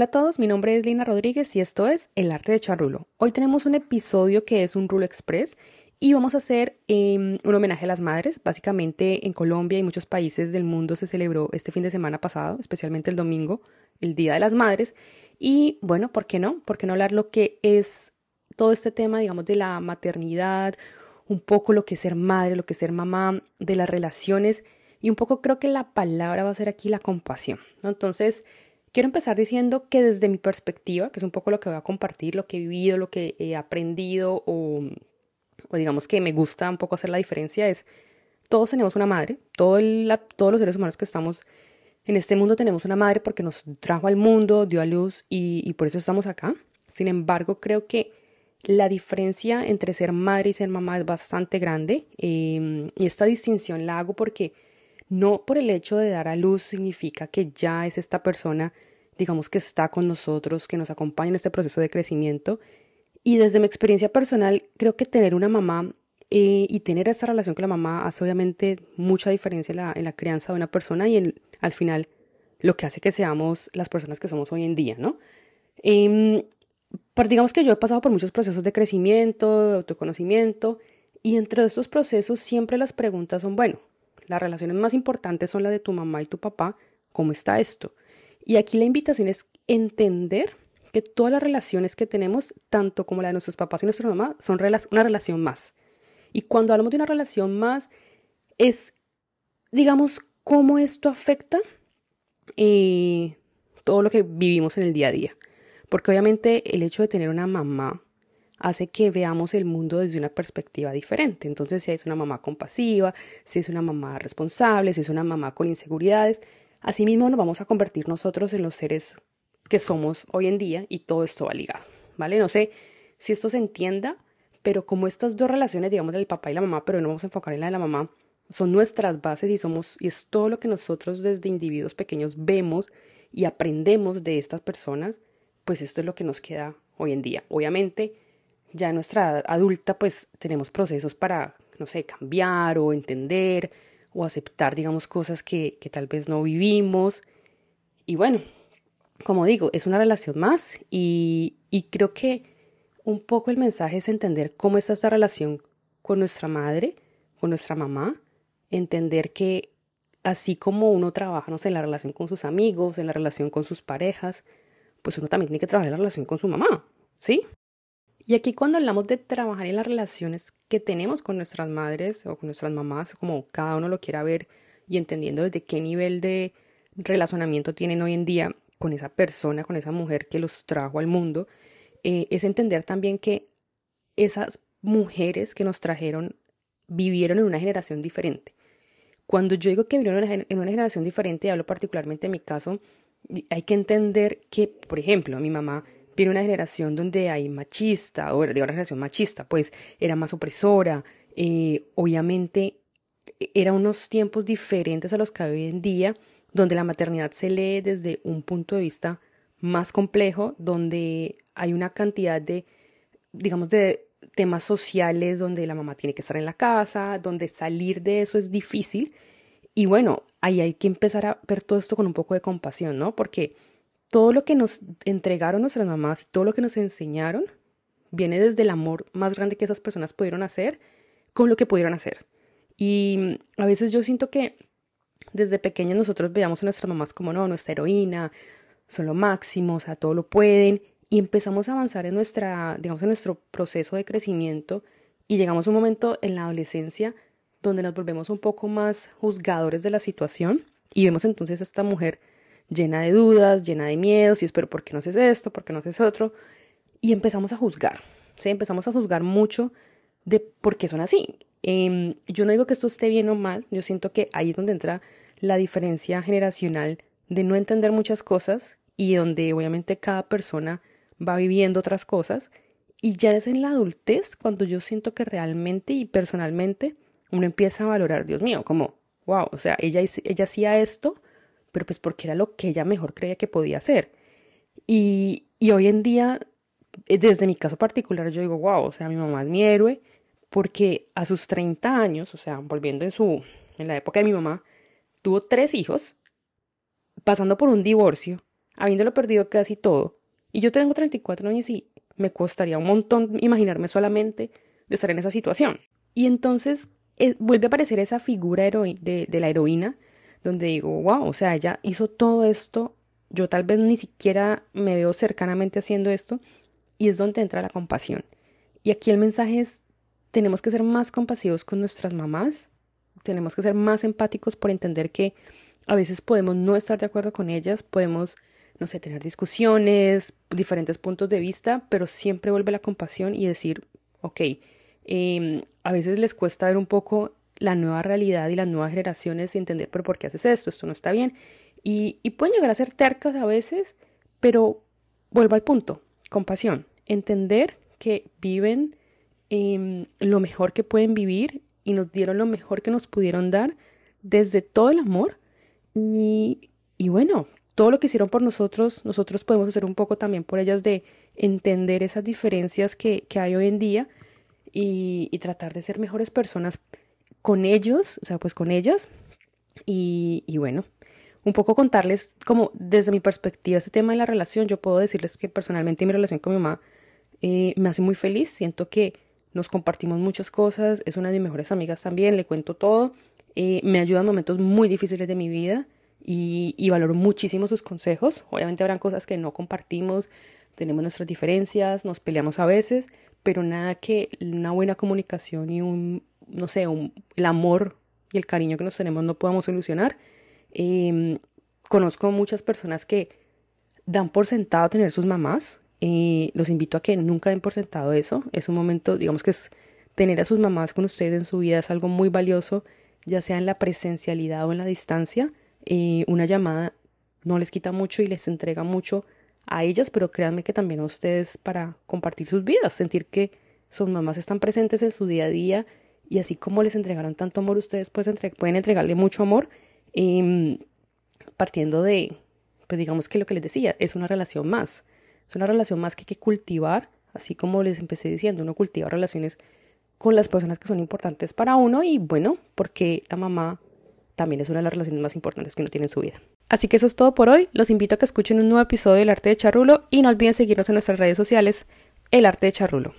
Hola a todos, mi nombre es Lina Rodríguez y esto es El Arte de echar rulo. Hoy tenemos un episodio que es un rulo express y vamos a hacer em, un homenaje a las madres. Básicamente en Colombia y muchos países del mundo se celebró este fin de semana pasado, especialmente el domingo, el Día de las Madres. Y bueno, ¿por qué no? ¿Por qué no hablar lo que es todo este tema, digamos, de la maternidad, un poco lo que es ser madre, lo que es ser mamá, de las relaciones y un poco creo que la palabra va a ser aquí la compasión. Entonces, Quiero empezar diciendo que desde mi perspectiva, que es un poco lo que voy a compartir, lo que he vivido, lo que he aprendido o, digamos que me gusta un poco hacer la diferencia es, todos tenemos una madre, todos los seres humanos que estamos en este mundo tenemos una madre porque nos trajo al mundo, dio a luz y, por eso estamos acá. Sin embargo, creo que la diferencia entre ser madre y ser mamá es bastante grande em, y esta distinción la hago porque no por el hecho de dar a luz significa que ya es esta persona, digamos, que está con nosotros, que nos acompaña en este proceso de crecimiento. Y desde mi experiencia personal, creo que tener una mamá eh, y tener esa relación con la mamá hace obviamente mucha diferencia en la, crianza de una persona y al final lo que hace que seamos las personas que somos hoy en día, ¿no? Eh, digamos que yo he pasado por muchos procesos de crecimiento, de autoconocimiento, y dentro de estos procesos siempre las preguntas son, bueno, las relaciones más importantes son las de tu mamá y tu papá. ¿Cómo está esto? Y aquí la invitación es entender que todas las relaciones que tenemos, tanto como la de nuestros papás y nuestra mamá, son una relación más. Y cuando hablamos de una relación más, es, digamos, cómo esto afecta eh, todo lo que vivimos en el día a día. Porque obviamente el hecho de tener una mamá hace que veamos el mundo desde una perspectiva diferente. Entonces, si es una mamá compasiva, si es una mamá responsable, si es una mamá con inseguridades, asimismo nos vamos a convertir nosotros en los seres que somos hoy en día y todo esto va ligado, ¿vale? No sé si esto se entienda, pero como estas dos relaciones, digamos, del papá y la mamá, pero no vamos a enfocar en la de la mamá, son nuestras bases y somos y es todo lo que nosotros desde individuos pequeños vemos y aprendemos de estas personas, pues esto es lo que nos queda hoy en día. Obviamente, ya en nuestra adulta pues tenemos procesos para, no sé, cambiar o entender o aceptar, digamos, cosas que, que tal vez no vivimos. Y bueno, como digo, es una relación más y, y creo que un poco el mensaje es entender cómo está esta relación con nuestra madre, con nuestra mamá, entender que así como uno trabaja, no sé, en la relación con sus amigos, en la relación con sus parejas, pues uno también tiene que trabajar en la relación con su mamá, ¿sí? Y aquí cuando hablamos de trabajar en las relaciones que tenemos con nuestras madres o con nuestras mamás, como cada uno lo quiera ver y entendiendo desde qué nivel de relacionamiento tienen hoy en día con esa persona, con esa mujer que los trajo al mundo, eh, es entender también que esas mujeres que nos trajeron vivieron en una generación diferente. Cuando yo digo que vivieron en una generación diferente, hablo particularmente en mi caso, hay que entender que, por ejemplo, mi mamá viene una generación donde hay machista, o de una generación machista, pues era más opresora, eh, obviamente eran unos tiempos diferentes a los que hay hoy en día, donde la maternidad se lee desde un punto de vista más complejo, donde hay una cantidad de, digamos, de temas sociales donde la mamá tiene que estar en la casa, donde salir de eso es difícil. Y bueno, ahí hay que empezar a ver todo esto con un poco de compasión, ¿no? Porque todo lo que nos entregaron nuestras mamás y todo lo que nos enseñaron viene desde el amor más grande que esas personas pudieron hacer con lo que pudieron hacer. Y a veces yo siento que desde pequeños nosotros veamos a nuestras mamás como no, nuestra heroína, son lo máximo, o sea, todo lo pueden, y empezamos a avanzar en nuestra, digamos, en nuestro proceso de crecimiento y llegamos a un momento en la adolescencia donde nos volvemos un poco más juzgadores de la situación y vemos entonces a esta mujer llena de dudas, llena de miedos, y es, pero ¿por qué no haces esto? ¿Por qué no haces otro? Y empezamos a juzgar, ¿sí? Empezamos a juzgar mucho de por qué son así. Em, yo no digo que esto esté bien o mal, yo siento que ahí es donde entra la diferencia generacional de no entender muchas cosas y donde obviamente cada persona va viviendo otras cosas. Y ya es en la adultez cuando yo siento que realmente y personalmente uno empieza a valorar, Dios mío, como, wow, o sea, ella, ella hacía esto, pero pues porque era lo que ella mejor creía que podía hacer. Y, y hoy en día, eh, desde mi caso particular, yo digo, wow, o sea, mi mamá es mi héroe, porque a sus 30 años, o sea, volviendo en su, en la época de mi mamá, tuvo tres hijos, pasando por un divorcio, habiéndolo perdido casi todo. Y yo tengo 34 años y me costaría un montón imaginarme solamente de estar en esa situación. Y entonces eh, vuelve a aparecer esa figura de, de la heroína, donde digo, wow, o sea, ella hizo todo esto, yo tal vez ni siquiera me veo cercanamente haciendo esto, y es donde entra la compasión. Y aquí el mensaje es, tenemos que ser más compasivos con nuestras mamás, tenemos que ser más empáticos por entender que a veces podemos no estar de acuerdo con ellas, podemos, no sé, tener discusiones, diferentes puntos de vista, pero siempre vuelve la compasión y decir, ok, em, a veces les cuesta ver un poco la nueva realidad y las nuevas generaciones y entender, ¿por qué haces esto? Esto no está bien. Y, pueden llegar a ser tercas a veces, pero vuelvo al punto, compasión, entender que viven em, lo mejor que pueden vivir y nos dieron lo mejor que nos pudieron dar desde todo el amor y, y bueno, todo lo que hicieron por nosotros, nosotros podemos hacer un poco también por ellas de entender esas diferencias que, que hay hoy en día y, tratar de ser mejores personas con ellos, o sea, pues con ellas. Y, y bueno, un poco contarles como desde mi perspectiva este tema de la relación, yo puedo decirles que personalmente mi relación con mi mamá eh, me hace muy feliz, siento que nos compartimos muchas cosas, es una de mis mejores amigas también, le cuento todo, eh, me ayuda en momentos muy difíciles de mi vida y, y valoro muchísimo sus consejos, obviamente habrán cosas que no compartimos, tenemos nuestras diferencias, nos peleamos a veces, pero nada que una buena comunicación y un, no sé, el amor y el cariño que nos tenemos no podamos solucionar. Eh, conozco muchas personas que dan por sentado tener sus mamás eh, los invito a que nunca den por sentado eso. Es un momento, digamos que es tener a sus mamás con ustedes en su vida es algo muy valioso, ya sea en la presencialidad o en la distancia. Eh, una llamada no les quita mucho y les entrega mucho a ellas, pero créanme que también a ustedes para compartir sus vidas, sentir que sus mamás están presentes en su día a día y así como les entregaron tanto amor, ustedes pues pueden entregarle mucho amor eh, partiendo de, pues digamos que lo que les decía, es una relación más. Es una relación más que hay que cultivar, así como les empecé diciendo, uno cultiva relaciones con las personas que son importantes para uno y bueno, porque la mamá también es una de las relaciones más importantes que uno tiene en su vida. Así que eso es todo por hoy. Los invito a que escuchen un nuevo episodio del Arte de Charrulo y no olviden seguirnos en nuestras redes sociales, El Arte de Charrulo.